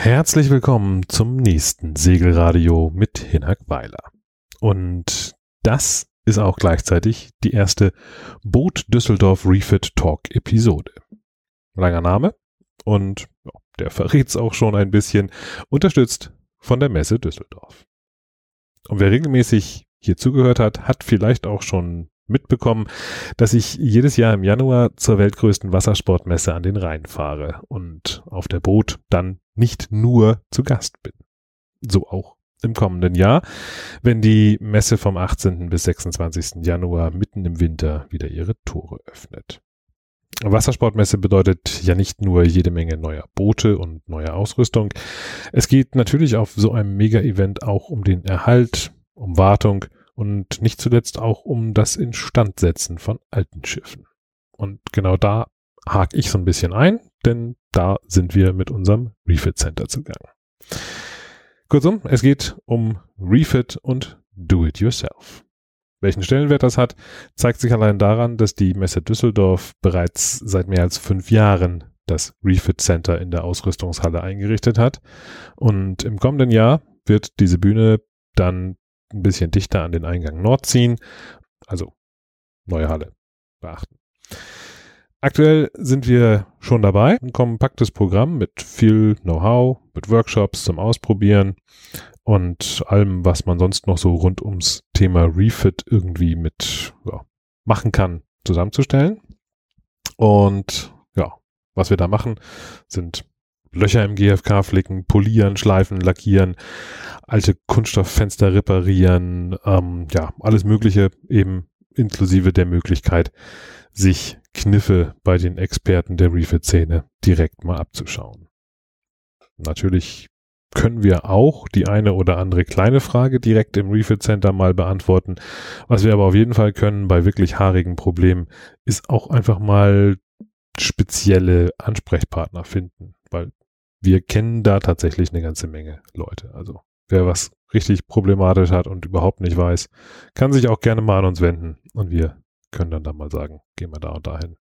Herzlich willkommen zum nächsten Segelradio mit Hinak Weiler. Und das ist auch gleichzeitig die erste Boot Düsseldorf Refit Talk Episode. Langer Name und ja, der verrät's auch schon ein bisschen, unterstützt von der Messe Düsseldorf. Und wer regelmäßig hier zugehört hat, hat vielleicht auch schon mitbekommen, dass ich jedes Jahr im Januar zur weltgrößten Wassersportmesse an den Rhein fahre und auf der Boot dann nicht nur zu Gast bin. So auch im kommenden Jahr, wenn die Messe vom 18. bis 26. Januar mitten im Winter wieder ihre Tore öffnet. Wassersportmesse bedeutet ja nicht nur jede Menge neuer Boote und neuer Ausrüstung. Es geht natürlich auf so einem Mega-Event auch um den Erhalt, um Wartung und nicht zuletzt auch um das Instandsetzen von alten Schiffen. Und genau da hake ich so ein bisschen ein, denn da sind wir mit unserem Refit Center zugange. Kurzum, es geht um Refit und Do It Yourself. Welchen Stellenwert das hat, zeigt sich allein daran, dass die Messe Düsseldorf bereits seit mehr als fünf Jahren das Refit Center in der Ausrüstungshalle eingerichtet hat. Und im kommenden Jahr wird diese Bühne dann ein bisschen dichter an den Eingang Nord ziehen. Also neue Halle beachten. Aktuell sind wir schon dabei. Ein kompaktes Programm mit viel Know-how, mit Workshops zum Ausprobieren und allem, was man sonst noch so rund ums Thema Refit irgendwie mit ja, machen kann, zusammenzustellen. Und ja, was wir da machen, sind Löcher im GFK flicken, polieren, schleifen, lackieren, alte Kunststofffenster reparieren, ähm, ja, alles Mögliche eben inklusive der Möglichkeit, sich Kniffe bei den Experten der Refit-Szene direkt mal abzuschauen. Natürlich können wir auch die eine oder andere kleine Frage direkt im Refit Center mal beantworten. Was wir aber auf jeden Fall können bei wirklich haarigen Problemen, ist auch einfach mal spezielle Ansprechpartner finden, weil wir kennen da tatsächlich eine ganze Menge Leute. Also wer was richtig problematisch hat und überhaupt nicht weiß, kann sich auch gerne mal an uns wenden und wir können dann da mal sagen, gehen wir da und dahin.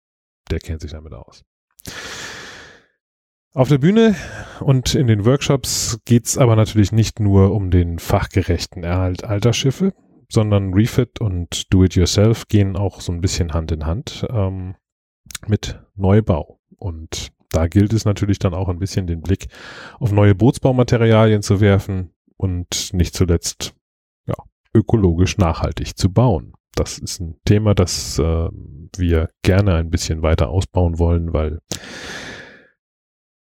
Der kennt sich damit aus. Auf der Bühne und in den Workshops geht's aber natürlich nicht nur um den fachgerechten Erhalt alter Schiffe, sondern Refit und Do-it-yourself gehen auch so ein bisschen Hand in Hand ähm, mit Neubau. Und da gilt es natürlich dann auch ein bisschen den Blick auf neue Bootsbaumaterialien zu werfen und nicht zuletzt ja, ökologisch nachhaltig zu bauen. Das ist ein Thema, das äh, wir gerne ein bisschen weiter ausbauen wollen, weil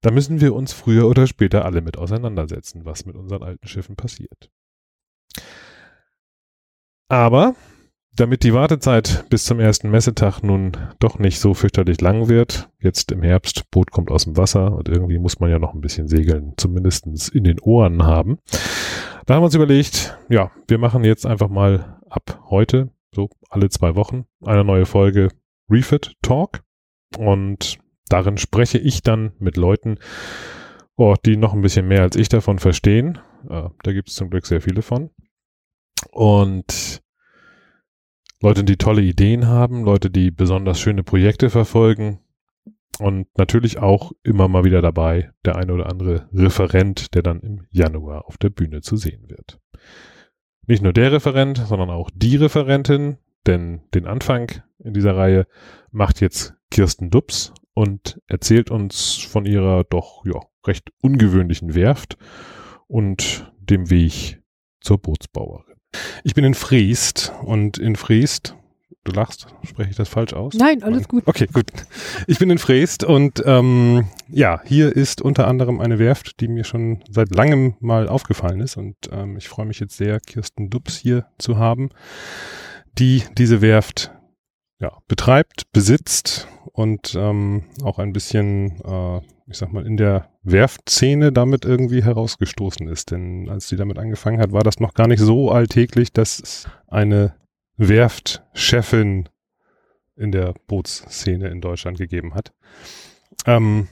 da müssen wir uns früher oder später alle mit auseinandersetzen, was mit unseren alten Schiffen passiert. Aber damit die Wartezeit bis zum ersten Messetag nun doch nicht so fürchterlich lang wird, jetzt im Herbst, Boot kommt aus dem Wasser und irgendwie muss man ja noch ein bisschen segeln, zumindestens in den Ohren haben. Da haben wir uns überlegt, ja, wir machen jetzt einfach mal ab heute, so alle zwei Wochen, eine neue Folge Refit Talk und darin spreche ich dann mit Leuten, oh, die noch ein bisschen mehr als ich davon verstehen. Äh, da gibt es zum Glück sehr viele von. Und Leute, die tolle Ideen haben, Leute, die besonders schöne Projekte verfolgen und natürlich auch immer mal wieder dabei der eine oder andere Referent, der dann im Januar auf der Bühne zu sehen wird. Nicht nur der Referent, sondern auch die Referentin, denn den Anfang in dieser Reihe macht jetzt Kirsten Dubs und erzählt uns von ihrer doch ja, recht ungewöhnlichen Werft und dem Weg zur Bootsbauerin. Ich bin in Friest und in Friest, du lachst, spreche ich das falsch aus? Nein, alles gut. Okay, gut. Ich bin in Friest und ähm, ja, hier ist unter anderem eine Werft, die mir schon seit langem mal aufgefallen ist und ähm, ich freue mich jetzt sehr, Kirsten Dubs hier zu haben, die diese Werft ja, betreibt, besitzt und ähm, auch ein bisschen, äh, ich sag mal, in der Werftszene damit irgendwie herausgestoßen ist. Denn als sie damit angefangen hat, war das noch gar nicht so alltäglich, dass es eine Werftchefin in der Bootsszene in Deutschland gegeben hat. Ähm,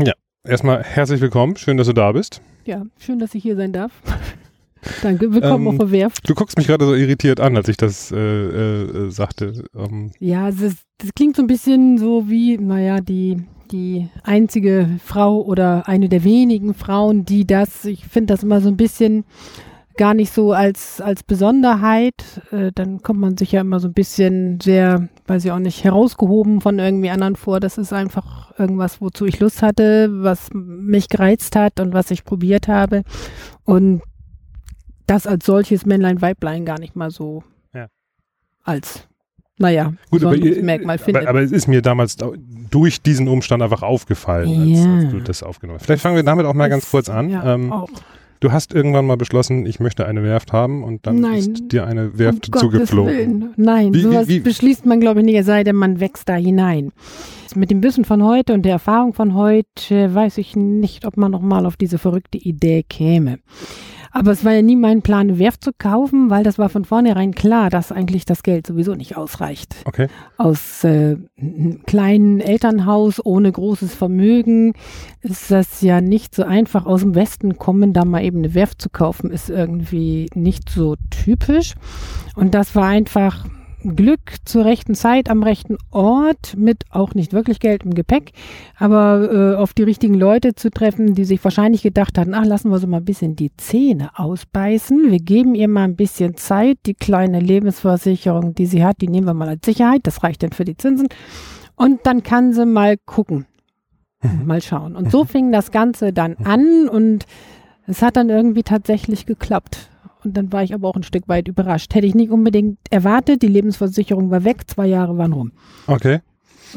ja, erstmal herzlich willkommen. Schön, dass du da bist. Ja, schön, dass ich hier sein darf. Danke, willkommen ähm, auf der Werft. Du guckst mich gerade so irritiert an, als ich das äh, äh, sagte. Ähm. Ja, das, das, klingt so ein bisschen so wie, naja, die, die einzige Frau oder eine der wenigen Frauen, die das, ich finde das immer so ein bisschen gar nicht so als, als Besonderheit. Äh, dann kommt man sich ja immer so ein bisschen sehr, weiß ich auch nicht, herausgehoben von irgendwie anderen vor. Das ist einfach irgendwas, wozu ich Lust hatte, was mich gereizt hat und was ich probiert habe. Und das als solches Männlein, Weiblein gar nicht mal so Ja. als, naja, Gut, aber, besonderes ihr- Merkmal aber, findet. aber es ist mir damals da- durch diesen Umstand einfach aufgefallen, als, Ja. als du das aufgenommen hast. Vielleicht fangen wir damit auch mal ganz kurz an. Ja, ähm, auch. du hast irgendwann mal beschlossen, ich möchte eine Werft haben und dann Nein. ist dir eine Werft um zugeflogen. Willen. Nein, Wie- wie- sowas wie- beschließt man, glaube ich, nicht, es sei denn, man wächst da hinein. Mit dem Wissen von heute und der Erfahrung von heute weiß ich nicht, ob man noch mal auf diese verrückte Idee käme. Aber es war ja nie mein Plan, eine Werft zu kaufen, weil das war von vornherein klar, dass eigentlich das Geld sowieso nicht ausreicht. Okay. Aus äh, einem kleinen Elternhaus ohne großes Vermögen ist das ja nicht so einfach. Aus dem Westen kommen, da mal eben eine Werft zu kaufen, ist irgendwie nicht so typisch. Und das war einfach Glück zur rechten Zeit am rechten Ort mit auch nicht wirklich Geld im Gepäck, aber äh, auf die richtigen Leute zu treffen, die sich wahrscheinlich gedacht hatten, ach, lassen wir so mal ein bisschen die Zähne ausbeißen. Wir geben ihr mal ein bisschen Zeit. Die kleine Lebensversicherung, die sie hat, die nehmen wir mal als Sicherheit. Das reicht dann für die Zinsen. Und dann kann sie mal gucken. Mal schauen. Und so fing das Ganze dann an und es hat dann irgendwie tatsächlich geklappt. Und dann war ich aber auch ein Stück weit überrascht. Hätte ich nicht unbedingt erwartet. Die Lebensversicherung war weg, zwei Jahre waren rum. Okay.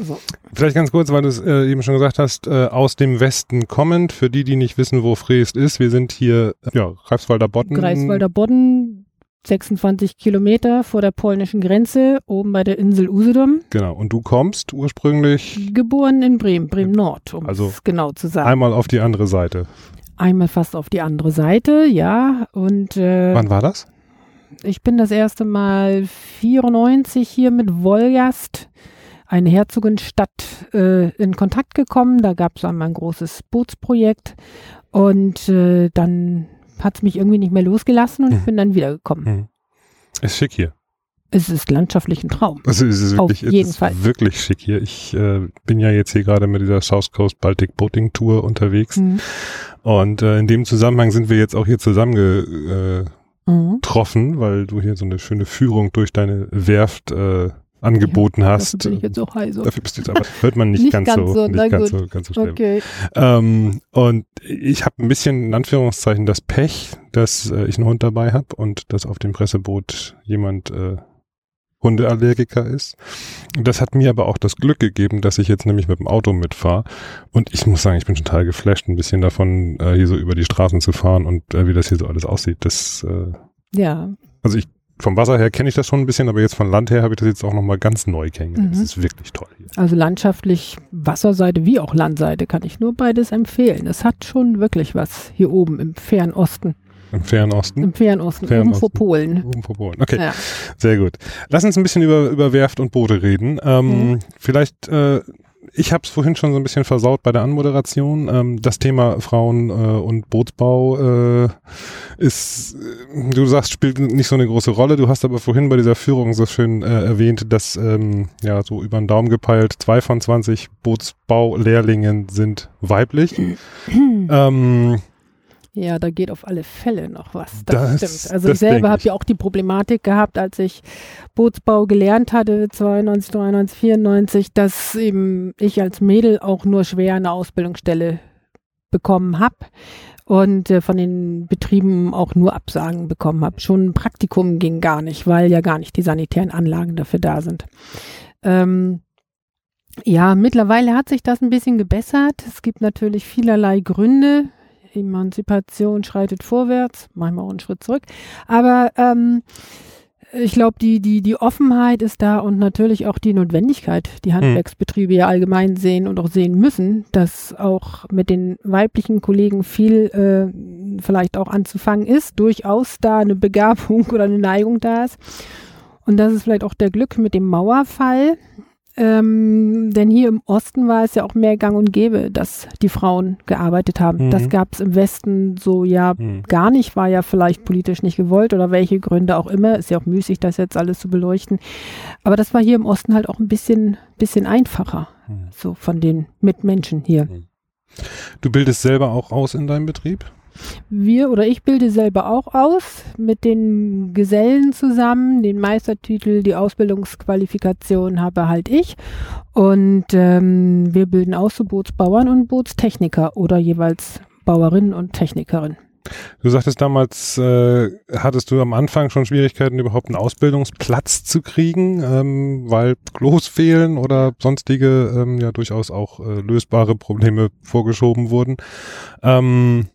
So. Vielleicht ganz kurz, weil du es äh, eben schon gesagt hast, äh, aus dem Westen kommend, für die, die nicht wissen, wo Freest ist, wir sind hier, ja, Greifswalder Bodden. Greifswalder Bodden, 26 Kilometer vor der polnischen Grenze, oben bei der Insel Usedom. Genau, und du kommst ursprünglich Geboren in Bremen, Bremen Nord, um Also es genau zu sagen. einmal auf die andere Seite. Einmal fast auf die andere Seite, ja. Und äh, Wann war das? ich bin das erste Mal 94 hier mit Wolgast, eine Herzogenstadt, äh, in Kontakt gekommen. Da gab es einmal ein großes Bootsprojekt und äh, dann hat es mich irgendwie nicht mehr losgelassen und ich Hm. bin dann wiedergekommen. Hm. Ist schick hier. Es ist landschaftlich ein Traum. Also es ist Auf wirklich, es jeden ist Fall. wirklich schick hier. Ich äh, bin ja jetzt hier gerade mit dieser South Coast Baltic Boating Tour unterwegs Mhm. und äh, in dem Zusammenhang sind wir jetzt auch hier zusammengetroffen, äh, Mhm. weil du hier so eine schöne Führung durch deine Werft äh, angeboten hast. Dafür bin ich jetzt auch heiser. Dafür bist du jetzt aber, hört man nicht, Nicht ganz, ganz so, so, nicht ganz gut. so, ganz so schlimm. Okay. Ähm, und ich habe ein bisschen in Anführungszeichen das Pech, dass äh, ich einen Hund dabei habe und dass auf dem Presseboot jemand äh, Hundeallergiker ist. Das hat mir aber auch das Glück gegeben, dass ich jetzt nämlich mit dem Auto mitfahre. Und ich muss sagen, ich bin total geflasht, ein bisschen davon, äh, hier so über die Straßen zu fahren und äh, wie das hier so alles aussieht. Das, äh, Ja, also ich vom Wasser her kenne ich das schon ein bisschen, aber jetzt von Land her habe ich das jetzt auch nochmal ganz neu kennengelernt. Mhm. Das ist wirklich toll hier. also landschaftlich Wasserseite wie auch Landseite kann ich nur beides empfehlen. Es hat schon wirklich was hier oben im Fernosten. Im Fernosten. Im Fernosten, Fernosten. oben vor Polen. Oben vor Polen. Okay. Ja. Sehr gut. Lass uns ein bisschen über, über Werft und Boote reden. Ähm, Mhm. Vielleicht, äh, ich habe es vorhin schon so ein bisschen versaut bei der Anmoderation. Ähm, das Thema Frauen äh, und Bootsbau äh, ist, äh, du sagst, spielt nicht so eine große Rolle. Du hast aber vorhin bei dieser Führung so schön äh, erwähnt, dass ähm, ja so über den Daumen gepeilt, zwei von 20 Bootsbaulehrlingen sind weiblich. ähm, Ja, da geht auf alle Fälle noch was. Das, Das- stimmt. Also das ich selber habe ja auch die Problematik gehabt, als ich Bootsbau gelernt hatte, 92, 93, 94, dass eben ich als Mädel auch nur schwer eine Ausbildungsstelle bekommen habe und äh, von den Betrieben auch nur Absagen bekommen habe. Schon ein Praktikum ging gar nicht, weil ja gar nicht die sanitären Anlagen dafür da sind. Ähm, ja, mittlerweile hat sich das ein bisschen gebessert. Es gibt natürlich vielerlei Gründe. Emanzipation schreitet vorwärts, manchmal auch einen Schritt zurück. Aber ähm, ich glaube, die, die, die Offenheit ist da und natürlich auch die Notwendigkeit, die Handwerksbetriebe ja allgemein sehen und auch sehen müssen, dass auch mit den weiblichen Kollegen viel äh, vielleicht auch anzufangen ist, durchaus da eine Begabung oder eine Neigung da ist. Und das ist vielleicht auch der Glück mit dem Mauerfall. Ähm, denn hier im Osten war es ja auch mehr gang und gäbe, dass die Frauen gearbeitet haben. Mhm. Das gab es im Westen so ja Mhm. gar nicht, war ja vielleicht politisch nicht gewollt oder welche Gründe auch immer. Ist ja auch müßig, das jetzt alles zu beleuchten. Aber das war hier im Osten halt auch ein bisschen, bisschen einfacher, Mhm. so von den Mitmenschen hier. Du bildest selber auch aus in deinem Betrieb? Wir oder ich bilde selber auch aus mit den Gesellen zusammen. Den Meistertitel, die Ausbildungsqualifikation habe halt ich. Und ähm, wir bilden aus zu Bootsbauern und Bootstechniker oder jeweils Bauerin und Technikerin. Du sagtest damals, äh, hattest du am Anfang schon Schwierigkeiten, überhaupt einen Ausbildungsplatz zu kriegen, ähm, weil Klos fehlen oder sonstige, ähm, ja durchaus auch äh, lösbare Probleme vorgeschoben wurden. Ähm,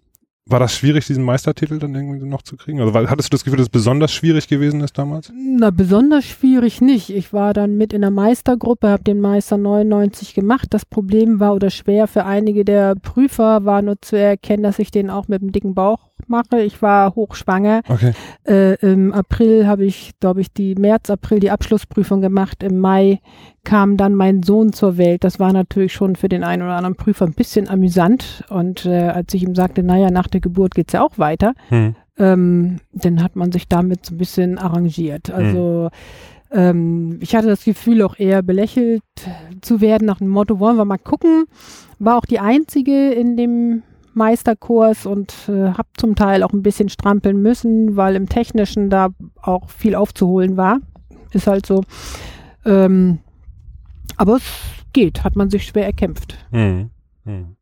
war das schwierig, diesen Meistertitel dann irgendwie noch zu kriegen? Also weil, hattest du das Gefühl, dass es besonders schwierig gewesen ist damals? Na, besonders schwierig nicht. Ich war dann mit in der Meistergruppe, habe den Meister 99 gemacht. Das Problem war oder schwer für einige der Prüfer war nur zu erkennen, dass ich den auch mit dem dicken Bauch mache. Ich war hochschwanger. Okay. Äh, Im April habe ich, glaube ich, die März, April die Abschlussprüfung gemacht. Im Mai kam dann mein Sohn zur Welt. Das war natürlich schon für den einen oder anderen Prüfer ein bisschen amüsant. Und äh, als ich ihm sagte, naja, nach der Geburt geht's ja auch weiter, Hm. ähm, dann hat man sich damit so ein bisschen arrangiert. Also ähm, ich hatte das Gefühl, auch eher belächelt zu werden nach dem Motto, wollen wir mal gucken. War auch die einzige in dem Meisterkurs und äh, habe zum Teil auch ein bisschen strampeln müssen, weil im Technischen da auch viel aufzuholen war. Ist halt so. Ähm, aber es geht, hat man sich schwer erkämpft. Hm. Hm.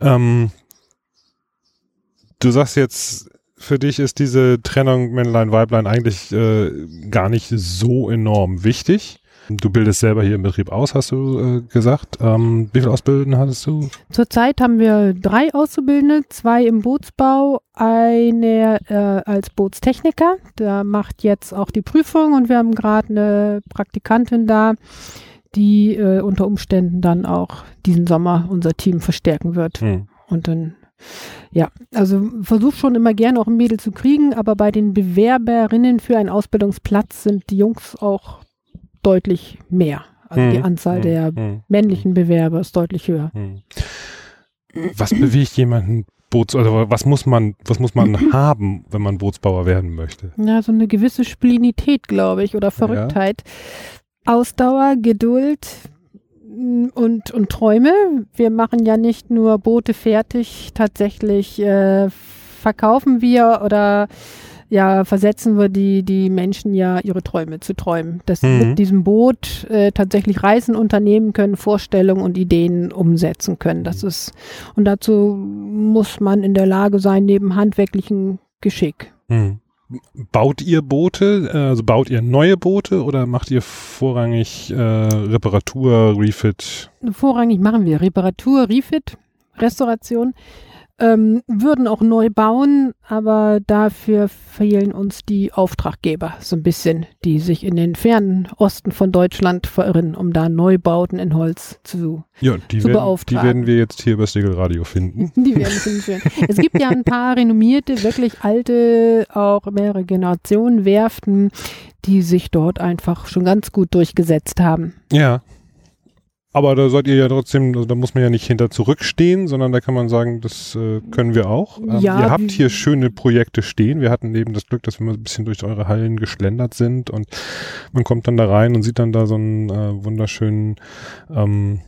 Ähm, du sagst jetzt, für dich ist diese Trennung Männlein-Weiblein eigentlich äh, gar nicht so enorm wichtig. Du bildest selber hier im Betrieb aus, hast du äh, gesagt. Ähm, wie viel Ausbildenden hattest du? Zurzeit haben wir drei Auszubildende, zwei im Bootsbau, eine äh, als Bootstechniker, der macht jetzt auch die Prüfung und wir haben gerade eine Praktikantin da, die äh, unter Umständen dann auch diesen Sommer unser Team verstärken wird. Hm. Und dann, ja, also versuch schon immer gerne auch ein Mädel zu kriegen, aber bei den Bewerberinnen für einen Ausbildungsplatz sind die Jungs auch deutlich mehr. Also die Hm. Anzahl Hm. der Hm. männlichen Bewerber ist deutlich höher. Hm. Was bewegt jemanden Boots, also was muss man, was muss man haben, wenn man Bootsbauer werden möchte? Ja, so eine gewisse Splinität, glaube ich, oder Verrücktheit. Ausdauer, Geduld und, und Träume. Wir machen ja nicht nur Boote fertig, tatsächlich äh, verkaufen wir oder ja, versetzen wir die, die Menschen ja ihre Träume zu träumen. Dass sie Mhm. mit diesem Boot äh, tatsächlich Reisen unternehmen können, Vorstellungen und Ideen umsetzen können. Das ist, und dazu muss man in der Lage sein, neben handwerklichen Geschick. Hm. Baut ihr Boote, äh, also baut ihr neue Boote oder macht ihr vorrangig äh, Reparatur, Refit? Vorrangig machen wir Reparatur, Refit, Restauration, ähm, würden auch neu bauen, aber dafür fehlen uns die Auftraggeber so ein bisschen, die sich in den fernen Osten von Deutschland verirren, um da Neubauten in Holz zu. Ja, die, Zu werden, die beauftragen. werden wir jetzt hier bei Stegel Radio finden. Die werden finden schön. Es gibt ja ein paar renommierte, wirklich alte, auch mehrere Generationen Werften, die sich dort einfach schon ganz gut durchgesetzt haben. Ja. Aber da seid ihr ja trotzdem, also da muss man ja nicht hinter zurückstehen, sondern da kann man sagen, das äh, können wir auch. Ähm, Ja, ihr habt hier schöne Projekte stehen. Wir hatten eben das Glück, dass wir mal ein bisschen durch eure Hallen geschlendert sind und man kommt dann da rein und sieht dann da so einen äh, wunderschönen ähm,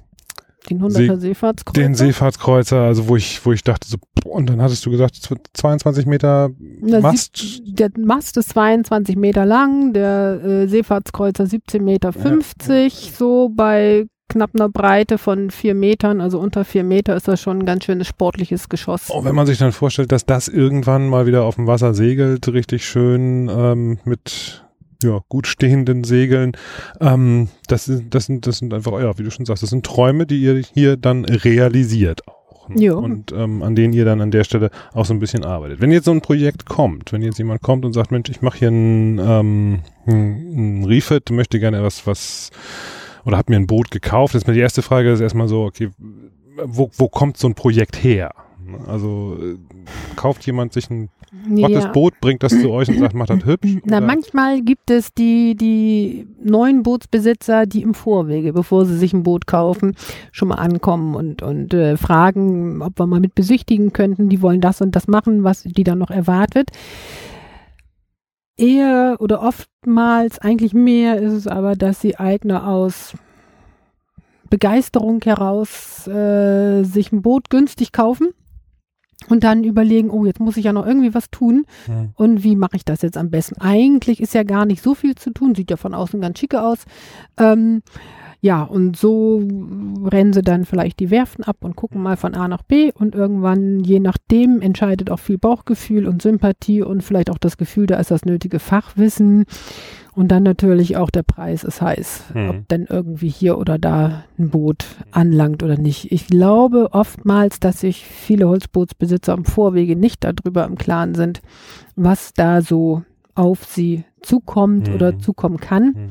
Den 100er Seefahrtskreuzer. den Seefahrtskreuzer, also wo ich, wo ich dachte so, boah, und dann hattest du gesagt, es wird 22 Meter Mast. der Mast ist 22 Meter lang, der äh, Seefahrtskreuzer 17,50 Meter, 50, so bei knapp einer Breite von vier Metern, also unter vier Meter ist das schon ein ganz schönes sportliches Geschoss. Oh, wenn man sich dann vorstellt, dass das irgendwann mal wieder auf dem Wasser segelt, richtig schön ähm, mit ja, gut stehenden Segeln, ähm, das, sind, das, sind, das sind einfach, ja, wie du schon sagst, das sind Träume, die ihr hier dann realisiert auch. ne? Jo. Und ähm, an denen ihr dann an der Stelle auch so ein bisschen arbeitet. Wenn jetzt so ein Projekt kommt, wenn jetzt jemand kommt und sagt, Mensch, ich mache hier ein, ähm, ein, ein Refit, möchte gerne was, was oder habe mir ein Boot gekauft. Das ist mir die erste Frage, ist erstmal so, okay, wo, wo kommt so ein Projekt her? Also äh, kauft jemand sich ein Macht das Boot, bringt das zu euch und sagt, macht das hübsch? Na, oder? manchmal gibt es die, die neuen Bootsbesitzer, die im Vorwege, bevor sie sich ein Boot kaufen, schon mal ankommen und, und äh, fragen, ob wir mal mit besichtigen könnten. Die wollen das und das machen, was die dann noch erwartet. Eher oder oftmals, eigentlich mehr ist es aber, dass die Eigner aus Begeisterung heraus äh, sich ein Boot günstig kaufen und dann überlegen, oh, jetzt muss ich ja noch irgendwie was tun. Hm. Und wie mache ich das jetzt am besten? Eigentlich ist ja gar nicht so viel zu tun, sieht ja von außen ganz schicke aus. Ähm, ja, und so rennen sie dann vielleicht die Werften ab und gucken mal von A nach B und irgendwann, je nachdem, entscheidet auch viel Bauchgefühl und Sympathie und vielleicht auch das Gefühl, da ist das nötige Fachwissen und dann natürlich auch der Preis ist heiß, Mhm. ob denn irgendwie hier oder da ein Boot anlangt oder nicht. Ich glaube oftmals, dass sich viele Holzbootsbesitzer im Vorwege nicht darüber im Klaren sind, was da so auf sie zukommt Mhm. oder zukommen kann. Hm.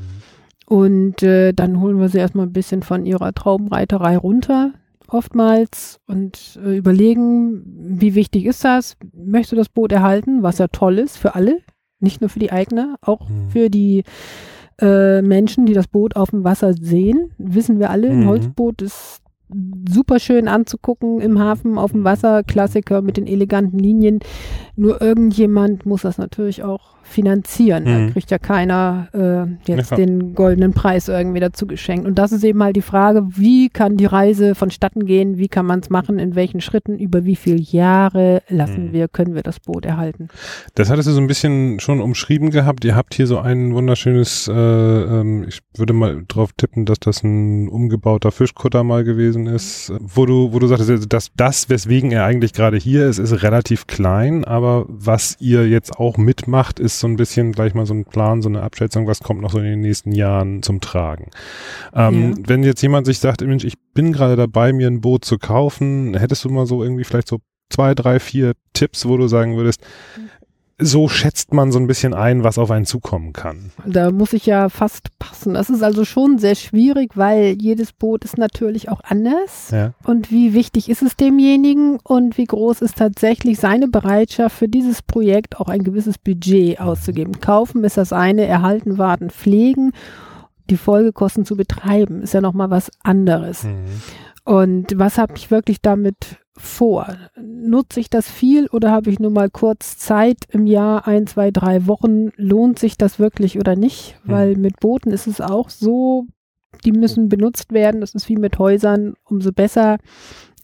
Und äh, dann holen wir sie erstmal ein bisschen von ihrer Traumreiterei runter, oftmals, und äh, überlegen, wie wichtig ist das? Möchtest du das Boot erhalten, was ja toll ist für alle, nicht nur für die Eigner, auch Mhm. für die äh, Menschen, die das Boot auf dem Wasser sehen. Wissen wir alle, ein Mhm. Holzboot ist super schön anzugucken im Hafen, auf dem Wasser, Klassiker mit den eleganten Linien. Nur irgendjemand muss das natürlich auch finanzieren. Mhm. Da kriegt ja keiner äh, jetzt Ja. den goldenen Preis irgendwie dazu geschenkt. Und das ist eben halt die Frage, wie kann die Reise vonstatten gehen, wie kann man es machen, in welchen Schritten, über wie viele Jahre lassen Mhm. wir, können wir das Boot erhalten. Das hattest du so ein bisschen schon umschrieben gehabt. Ihr habt hier so ein wunderschönes, äh, ähm, ich würde mal drauf tippen, dass das ein umgebauter Fischkutter mal gewesen ist, wo du, wo du sagtest, also dass das, weswegen er eigentlich gerade hier ist, ist relativ klein, aber was ihr jetzt auch mitmacht, ist so ein bisschen gleich mal so ein Plan, so eine Abschätzung, was kommt noch so in den nächsten Jahren zum Tragen. Ähm, Ja. Wenn jetzt jemand sich sagt, Mensch, ich bin gerade dabei, mir ein Boot zu kaufen, hättest du mal so irgendwie vielleicht so zwei, drei, vier Tipps, wo du sagen würdest, so schätzt man so ein bisschen ein, was auf einen zukommen kann. Da muss ich ja fast passen. Das ist also schon sehr schwierig, weil jedes Boot ist natürlich auch anders. Ja. Und wie wichtig ist es demjenigen und wie groß ist tatsächlich seine Bereitschaft für dieses Projekt auch ein gewisses Budget auszugeben. Kaufen ist das eine, erhalten, warten, pflegen. Die Folgekosten zu betreiben ist ja nochmal was anderes. Mhm. Und was habe ich wirklich damit vor? Nutze ich das viel oder habe ich nur mal kurz Zeit im Jahr, ein, zwei, drei Wochen? Lohnt sich das wirklich oder nicht? Hm. Weil mit Booten ist es auch so, die müssen benutzt werden. Das ist wie mit Häusern. Umso besser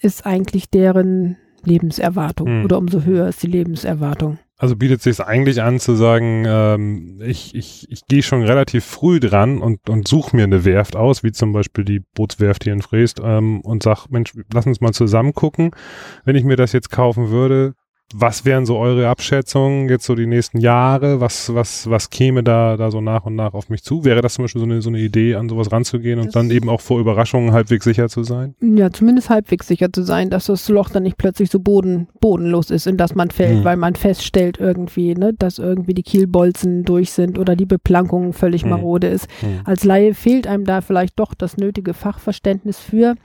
ist eigentlich deren Lebenserwartung Hm. oder umso höher ist die Lebenserwartung. Also bietet sich eigentlich an zu sagen, ähm, ich, ich, ich gehe schon relativ früh dran und, und suche mir eine Werft aus, wie zum Beispiel die Bootswerft hier in Freest, ähm, und sag, Mensch, lass uns mal zusammen gucken. Wenn ich mir das jetzt kaufen würde, was wären so eure Abschätzungen jetzt so die nächsten Jahre? Was, was, was käme da, da so nach und nach auf mich zu? Wäre das zum Beispiel so eine, so eine Idee, an sowas ranzugehen und Das- dann eben auch vor Überraschungen halbwegs sicher zu sein? Ja, zumindest halbwegs sicher zu sein, dass das Loch dann nicht plötzlich so boden, bodenlos ist, in das man fällt, Hm. weil man feststellt irgendwie, ne, dass irgendwie die Kielbolzen durch sind oder die Beplankung völlig Hm. marode ist. Hm. Als Laie fehlt einem da vielleicht doch das nötige Fachverständnis für.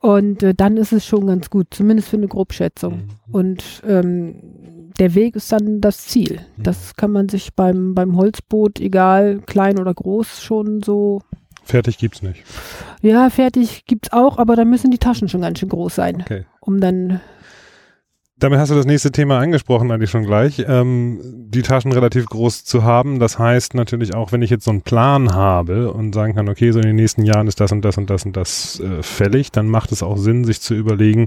Und äh, dann ist es schon ganz gut, zumindest für eine Grobschätzung. Hm. Und ähm, der Weg ist dann das Ziel. Mhm. Das kann man sich beim, beim Holzboot, egal klein oder groß, schon so Fertig gibt's nicht. ja, fertig gibt's auch, aber da müssen die Taschen schon ganz schön groß sein, Okay. um dann Damit hast du das nächste Thema angesprochen, eigentlich schon gleich. Ähm, die Taschen relativ groß zu haben. Das heißt natürlich auch, wenn ich jetzt so einen Plan habe und sagen kann, okay, so in den nächsten Jahren ist das und das und das und das äh, fällig, dann macht es auch Sinn, sich zu überlegen,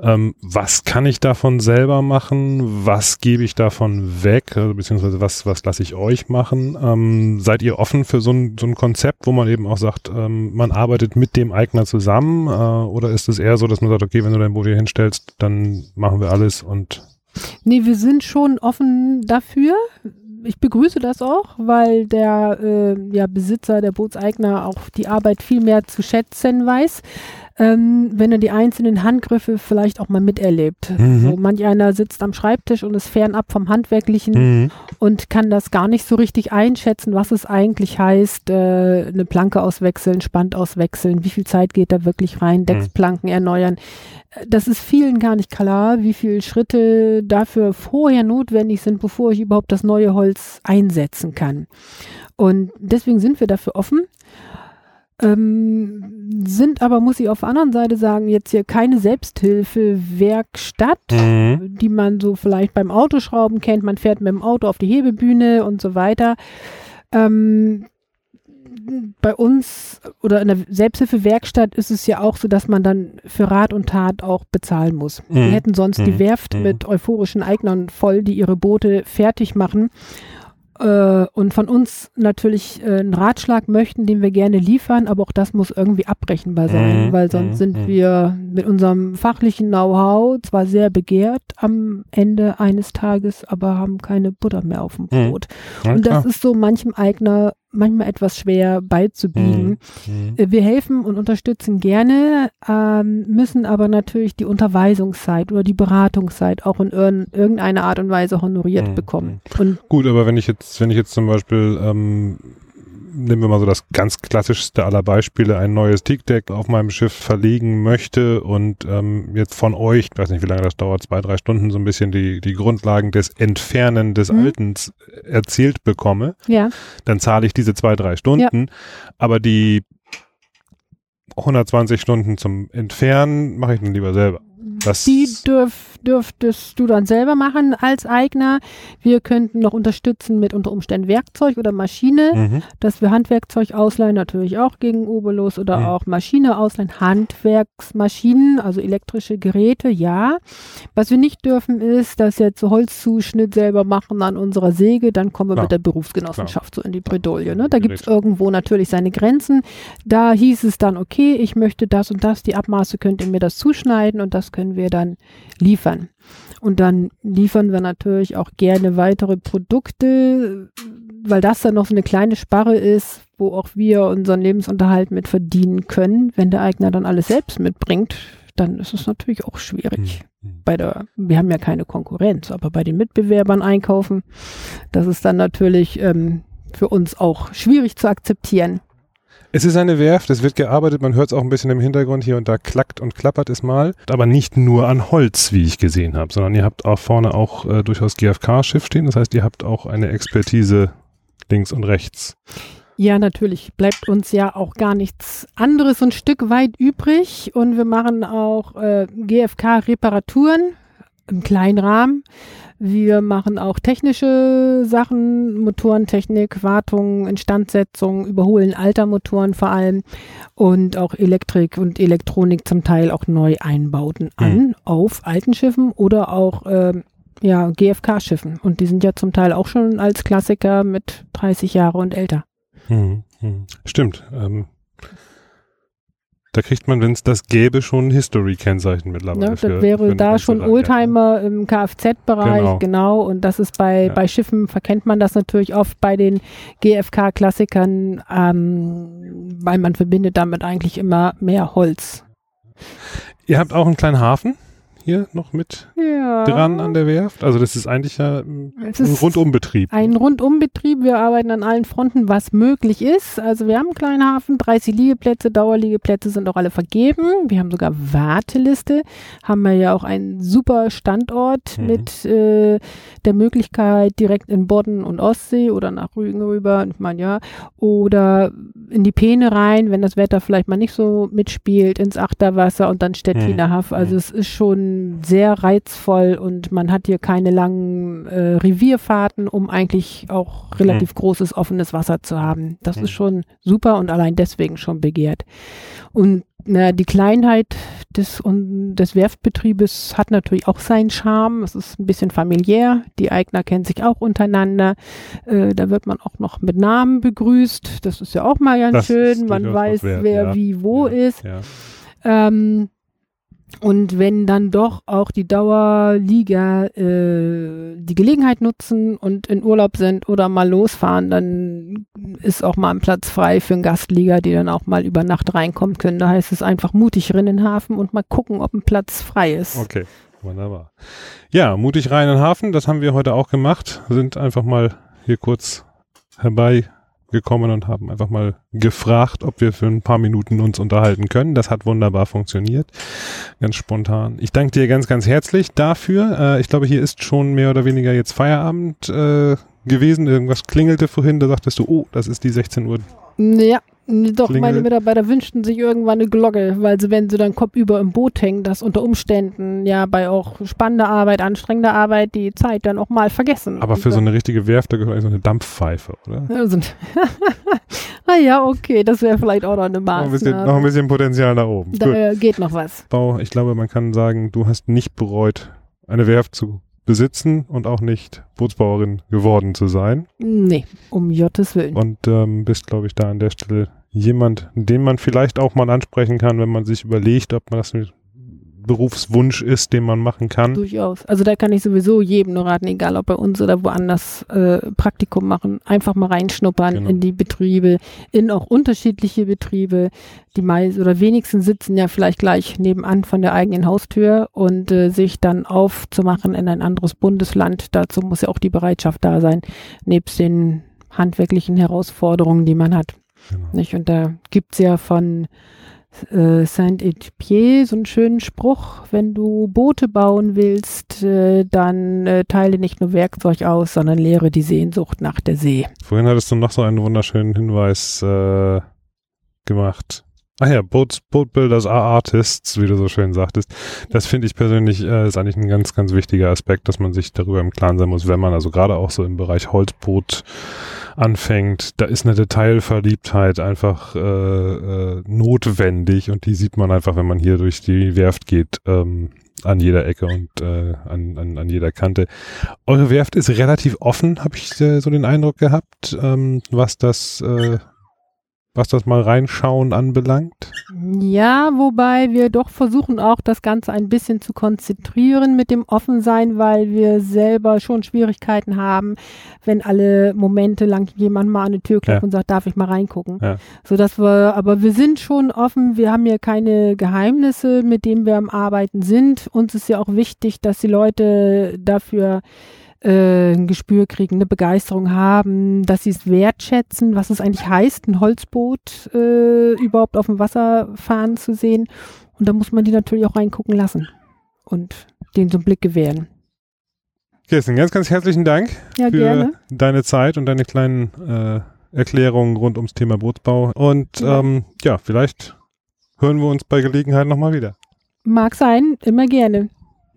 ähm, was kann ich davon selber machen, was gebe ich davon weg, also, beziehungsweise was, was lasse ich euch machen. Ähm, seid ihr offen für so ein, so ein Konzept, wo man eben auch sagt, ähm, man arbeitet mit dem Eigner zusammen äh, oder ist es eher so, dass man sagt, okay, wenn du dein Boot hier hinstellst, dann machen wir alles und Nee, wir sind schon offen dafür. Ich begrüße das auch, weil der äh, ja, Besitzer, der Bootseigner auch die Arbeit viel mehr zu schätzen weiß. Ähm, wenn er die einzelnen Handgriffe vielleicht auch mal miterlebt. Mhm. So, manch einer sitzt am Schreibtisch und ist fernab vom Handwerklichen Mhm. und kann das gar nicht so richtig einschätzen, was es eigentlich heißt, äh, eine Planke auswechseln, Spand auswechseln, wie viel Zeit geht da wirklich rein, Decksplanken erneuern. Äh, Das ist vielen gar nicht klar, wie viele Schritte dafür vorher notwendig sind, bevor ich überhaupt das neue Holz einsetzen kann. Und deswegen sind wir dafür offen. Ähm, sind aber, muss ich auf der anderen Seite sagen, jetzt hier keine Selbsthilfe-Werkstatt, Mhm. die man so vielleicht beim Autoschrauben kennt. Man fährt mit dem Auto auf die Hebebühne und so weiter. Ähm, bei uns oder in der Selbsthilfe-Werkstatt ist es ja auch so, dass man dann für Rat und Tat auch bezahlen muss. Mhm. Wir hätten sonst die Mhm. Werft Mhm. mit euphorischen Eignern voll, die ihre Boote fertig machen äh, und von uns natürlich äh, einen Ratschlag möchten, den wir gerne liefern, aber auch das muss irgendwie abrechenbar sein, Mhm, weil sonst mhm, sind mhm. wir mit unserem fachlichen Know-how zwar sehr begehrt am Ende eines Tages, aber haben keine Butter mehr auf dem Mhm. Brot. Ja, und das klar. ist so manchem Eigner manchmal etwas schwer beizubiegen. Mhm. Äh, Wir helfen und unterstützen gerne, ähm, müssen aber natürlich die Unterweisungszeit oder die Beratungszeit auch in irgendeiner Art und Weise honoriert Mhm. bekommen. Und Gut, aber wenn ich jetzt, wenn ich jetzt zum Beispiel, ähm, nehmen wir mal so das ganz klassischste aller Beispiele, ein neues Teakdeck auf meinem Schiff verlegen möchte und ähm, jetzt von euch, ich weiß nicht, wie lange das dauert, zwei, drei Stunden, so ein bisschen die, die Grundlagen des Entfernen des Mhm. Altens erzählt bekomme, ja, dann zahle ich diese zwei, drei Stunden, aber die 120 Stunden zum Entfernen mache ich dann lieber selber. Das die dürf, dürftest du dann selber machen als Eigner. Wir könnten noch unterstützen mit unter Umständen Werkzeug oder Maschine, mhm. dass wir Handwerkzeug ausleihen, natürlich auch gegen Obolus oder Mhm. auch Maschine ausleihen, Handwerksmaschinen, also elektrische Geräte, ja. Was wir nicht dürfen ist, dass jetzt so Holzzuschnitt selber machen an unserer Säge, dann kommen wir Klar. mit der Berufsgenossenschaft so in die Bredouille. Ne? Da gibt es irgendwo natürlich seine Grenzen. Da hieß es dann, okay, ich möchte das und das, die Abmaße könnt ihr mir das zuschneiden und das können wir dann liefern. Und dann liefern wir natürlich auch gerne weitere Produkte, weil das dann noch so eine kleine Sparre ist, wo auch wir unseren Lebensunterhalt mit verdienen können. Wenn der Eigner dann alles selbst mitbringt, dann ist es natürlich auch schwierig. Mhm. Bei der, wir haben ja keine Konkurrenz, aber bei den Mitbewerbern einkaufen, das ist dann natürlich ähm, für uns auch schwierig zu akzeptieren. Es ist eine Werft, es wird gearbeitet, man hört es auch ein bisschen im Hintergrund hier und da klackt und klappert es mal. Aber nicht nur an Holz, wie ich gesehen habe, sondern ihr habt auch vorne auch äh, durchaus GFK-Schiff stehen. Das heißt, ihr habt auch eine Expertise links und rechts. Ja, natürlich bleibt uns ja auch gar nichts anderes ein Stück weit übrig und wir machen auch äh, GFK-Reparaturen im kleinen Rahmen. Wir machen auch technische Sachen, Motorentechnik, Wartung, Instandsetzung, überholen alter Motoren vor allem und auch Elektrik und Elektronik zum Teil auch Neueinbauten an auf alten Schiffen oder auch ähm, ja, GFK-Schiffen. Und die sind ja zum Teil auch schon als Klassiker mit 30 Jahre und älter. Hm, hm. Stimmt. Ähm, da kriegt man, wenn es das gäbe, schon ein History-Kennzeichen mittlerweile. Ne, das für- wäre für- da schon Oldtimer im Kfz-Bereich, Genau. genau. Und das ist bei, Ja. bei Schiffen, verkennt man das natürlich oft bei den GFK-Klassikern, ähm, weil man verbindet damit eigentlich immer mehr Holz. Ihr habt auch einen kleinen Hafen hier noch mit Ja. dran an der Werft. Also das ist eigentlich ja Es ein Rundumbetrieb. ein Rundumbetrieb. Wir arbeiten an allen Fronten, was möglich ist. Also wir haben einen kleinen Hafen, 30 Liegeplätze, Dauerliegeplätze sind auch alle vergeben. Wir haben sogar Warteliste. Haben wir ja auch einen super Standort Mhm. mit äh, der Möglichkeit direkt in Bodden und Ostsee oder nach Rügen rüber, ich meine ja, oder in die Peene rein, wenn das Wetter vielleicht mal nicht so mitspielt, ins Achterwasser und dann Stettiner Haff. Also Mhm. es ist schon sehr reizvoll und man hat hier keine langen äh, Revierfahrten, um eigentlich auch relativ großes offenes Wasser zu haben. Das Mhm. ist schon super und allein deswegen schon begehrt. Und na, die Kleinheit des, und des Werftbetriebes hat natürlich auch seinen Charme. Es ist ein bisschen familiär. Die Eigner kennen sich auch untereinander. Äh, da wird man auch noch mit Namen begrüßt. Das ist ja auch mal ganz Das schön. Man weiß, wert, wer ja. wie wo Ja, ist. Ja. Ähm, Und wenn dann doch auch die Dauerliga äh, die Gelegenheit nutzen und in Urlaub sind oder mal losfahren, dann ist auch mal ein Platz frei für einen Gastliga, die dann auch mal über Nacht reinkommen können. Da heißt es einfach mutig rein in den Hafen und mal gucken, ob ein Platz frei ist. Okay, wunderbar. Ja, mutig rein in den Hafen, das haben wir heute auch gemacht. Sind einfach mal hier kurz herbei gekommen und haben einfach mal gefragt, ob wir für ein paar Minuten uns unterhalten können. Das hat wunderbar funktioniert. Ganz spontan. Ich danke dir ganz, ganz herzlich dafür. Äh, ich glaube, hier ist schon mehr oder weniger jetzt Feierabend äh, gewesen. Irgendwas klingelte vorhin, da sagtest du, oh, das ist die 16 Uhr. Ja, doch, Klingel. meine Mitarbeiter wünschten sich irgendwann eine Glocke, weil sie, wenn sie dann kopfüber im Boot hängen, das unter Umständen ja bei auch spannender Arbeit, anstrengender Arbeit die Zeit dann auch mal vergessen. Aber für so eine richtige Werft, da gehört eigentlich so eine Dampfpfeife, oder? Also, ah ja, okay, das wäre vielleicht auch noch eine Noch ein, bisschen, Maßnahme. noch ein bisschen Potenzial nach oben. Gut. da äh, geht noch was. Bau, ich glaube, man kann sagen, du hast nicht bereut, eine Werft zu besitzen und auch nicht Bootsbauerin geworden zu sein. Nee, um Jottes Willen. Und ähm, bist, glaube ich, da an der Stelle jemand, den man vielleicht auch mal ansprechen kann, wenn man sich überlegt, ob man das Berufswunsch ist, den man machen kann. Durchaus. Also da kann ich sowieso jedem nur raten, egal ob bei uns oder woanders äh, Praktikum machen, einfach mal reinschnuppern Genau. in die Betriebe, in auch unterschiedliche Betriebe. Die meisten oder wenigsten sitzen ja vielleicht gleich nebenan von der eigenen Haustür und äh, sich dann aufzumachen in ein anderes Bundesland. Dazu muss ja auch die Bereitschaft da sein, nebst den handwerklichen Herausforderungen, die man hat. Genau. Nicht? Und da gibt's ja von äh, Saint-Étienne so einen schönen Spruch, wenn du Boote bauen willst, äh, dann äh, teile nicht nur Werkzeug aus, sondern lehre die Sehnsucht nach der See. Vorhin hattest du noch so einen wunderschönen Hinweis äh, gemacht. Ach ja, Boat, Boat are Artists, wie du so schön sagtest. Das finde ich persönlich äh, ist eigentlich ein ganz, ganz wichtiger Aspekt, dass man sich darüber im Klaren sein muss, wenn man also gerade auch so im Bereich Holzboot anfängt, da ist eine Detailverliebtheit einfach äh, äh, notwendig und die sieht man einfach, wenn man hier durch die Werft geht, ähm, an jeder Ecke und äh, an, an, an jeder Kante. Eure Werft ist relativ offen, habe ich äh, so den Eindruck gehabt, ähm, was das äh, was das mal reinschauen anbelangt. Ja, wobei wir doch versuchen auch das Ganze ein bisschen zu konzentrieren mit dem Offensein, weil wir selber schon Schwierigkeiten haben, wenn alle Momente lang jemand mal an die Tür klopft Ja. und sagt, darf ich mal reingucken. Ja. So dass wir, aber wir sind schon offen, wir haben ja keine Geheimnisse, mit denen wir am Arbeiten sind. Uns ist ja auch wichtig, dass die Leute dafür äh, ein Gespür kriegen, eine Begeisterung haben, dass sie es wertschätzen, was es eigentlich heißt, ein Holzboot äh, überhaupt auf dem Wasser fahren zu sehen. Und da muss man die natürlich auch reingucken lassen und denen so einen Blick gewähren. Kirsten, ganz, ganz herzlichen Dank Ja, für gerne. deine Zeit und deine kleinen äh, Erklärungen rund ums Thema Bootsbau. Und Ja. ähm, ja, vielleicht hören wir uns bei Gelegenheit nochmal wieder. Mag sein, immer gerne.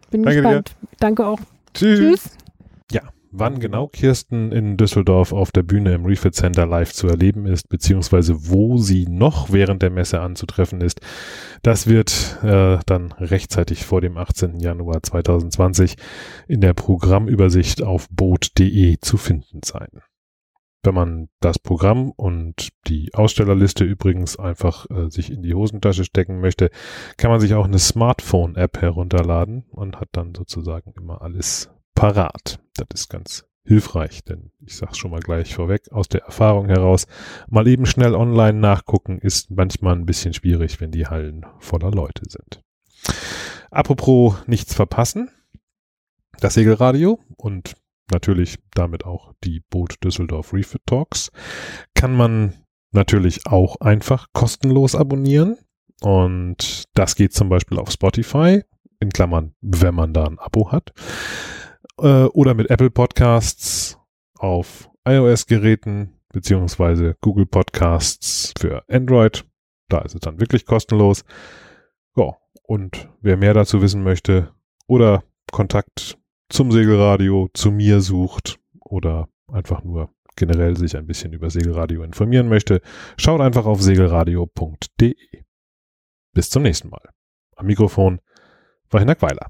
Bin Danke dir. gespannt. Danke auch. Tschüss. Tschüss. Ja, wann genau Kirsten in Düsseldorf auf der Bühne im Refit Center live zu erleben ist, beziehungsweise wo sie noch während der Messe anzutreffen ist, das wird äh, dann rechtzeitig vor dem 18. Januar 2020 in der Programmübersicht auf boot.de zu finden sein. Wenn man das Programm und die Ausstellerliste übrigens einfach äh, sich in die Hosentasche stecken möchte, kann man sich auch eine Smartphone-App herunterladen und hat dann sozusagen immer alles parat. Das ist ganz hilfreich, denn ich sage schon mal gleich vorweg, aus der Erfahrung heraus, mal eben schnell online nachgucken ist manchmal ein bisschen schwierig, wenn die Hallen voller Leute sind. Apropos nichts verpassen, das Segelradio und natürlich damit auch die Boot Düsseldorf Refit Talks kann man natürlich auch einfach kostenlos abonnieren und das geht zum Beispiel auf Spotify, in Klammern, wenn man da ein Abo hat äh, oder mit Apple Podcasts auf iOS-Geräten beziehungsweise Google Podcasts für Android. Da ist es dann wirklich kostenlos. Ja, und wer mehr dazu wissen möchte oder Kontakt zum Segelradio zu mir sucht oder einfach nur generell sich ein bisschen über Segelradio informieren möchte, schaut einfach auf segelradio.de. Bis zum nächsten Mal. Am Mikrofon war Hinak Weiler.